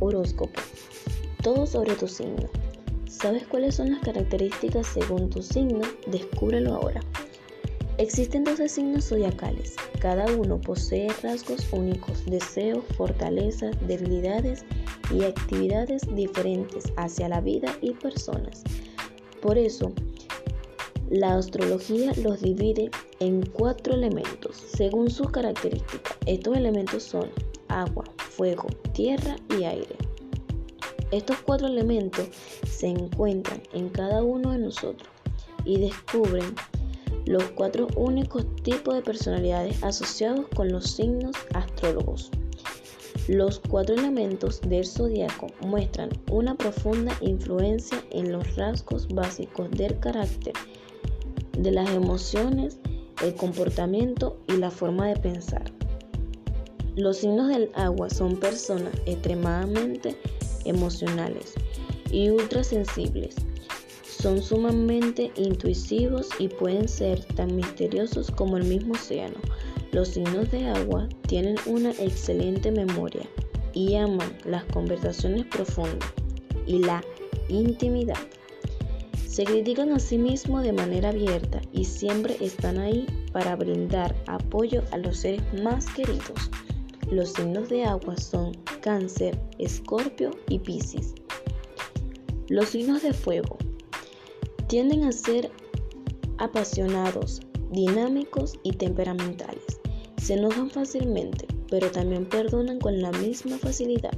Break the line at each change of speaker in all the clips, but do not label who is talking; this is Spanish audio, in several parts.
Horóscopo. Todo sobre tu signo. ¿Sabes cuáles son las características según tu signo? Descúbrelo ahora. Existen 12 signos zodiacales. Cada uno posee rasgos únicos, deseos, fortalezas, debilidades y actividades diferentes hacia la vida y personas. Por eso, la astrología los divide en cuatro elementos según sus características. Estos elementos son agua, fuego, tierra y aire. Estos cuatro elementos se encuentran en cada uno de nosotros y descubren los cuatro únicos tipos de personalidades asociados con los signos astrólogos. Los cuatro elementos del zodiaco muestran una profunda influencia en los rasgos básicos del carácter, de las emociones, el comportamiento y la forma de pensar. Los signos del agua son personas extremadamente emocionales y ultrasensibles. Son sumamente intuitivos y pueden ser tan misteriosos como el mismo océano. Los signos de agua tienen una excelente memoria y aman las conversaciones profundas y la intimidad. Se critican a sí mismos de manera abierta y siempre están ahí para brindar apoyo a los seres más queridos. Los signos de agua son Cáncer, Escorpio y Piscis. Los signos de fuego tienden a ser apasionados, dinámicos y temperamentales. Se enojan fácilmente, pero también perdonan con la misma facilidad.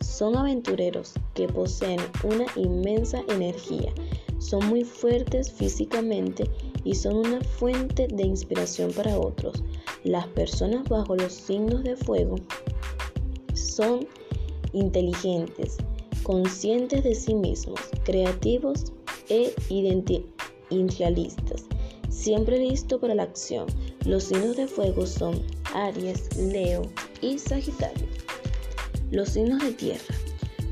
Son aventureros que poseen una inmensa energía, son muy fuertes físicamente y son una fuente de inspiración para otros. Las personas bajo los signos de fuego son inteligentes, conscientes de sí mismos, creativos e idealistas, siempre listos para la acción. Los signos de fuego son Aries, Leo y Sagitario. Los signos de tierra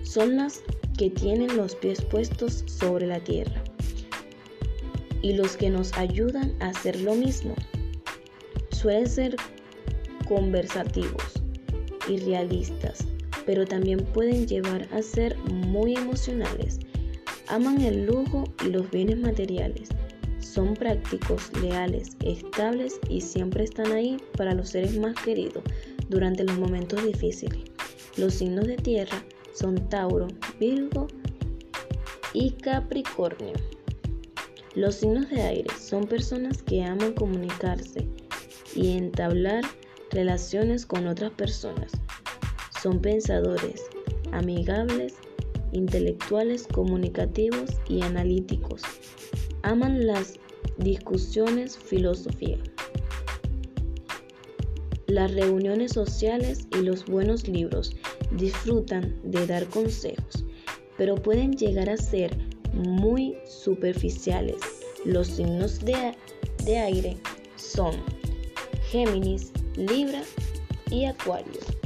son las que tienen los pies puestos sobre la tierra y los que nos ayudan a hacer lo mismo. Suelen ser conversativos y realistas, pero también pueden llevar a ser muy emocionales. Aman el lujo y los bienes materiales. Son prácticos, leales, estables y siempre están ahí para los seres más queridos durante los momentos difíciles. Los signos de tierra son Tauro, Virgo y Capricornio. Los signos de aire son personas que aman comunicarse y entablar relaciones con otras personas. Son pensadores, amigables, intelectuales, comunicativos y analíticos. Aman las discusiones, filosofía, las reuniones sociales y los buenos libros. Disfrutan de dar consejos, pero pueden llegar a ser muy superficiales. Los signos de, de aire son Géminis, Libra y Acuario.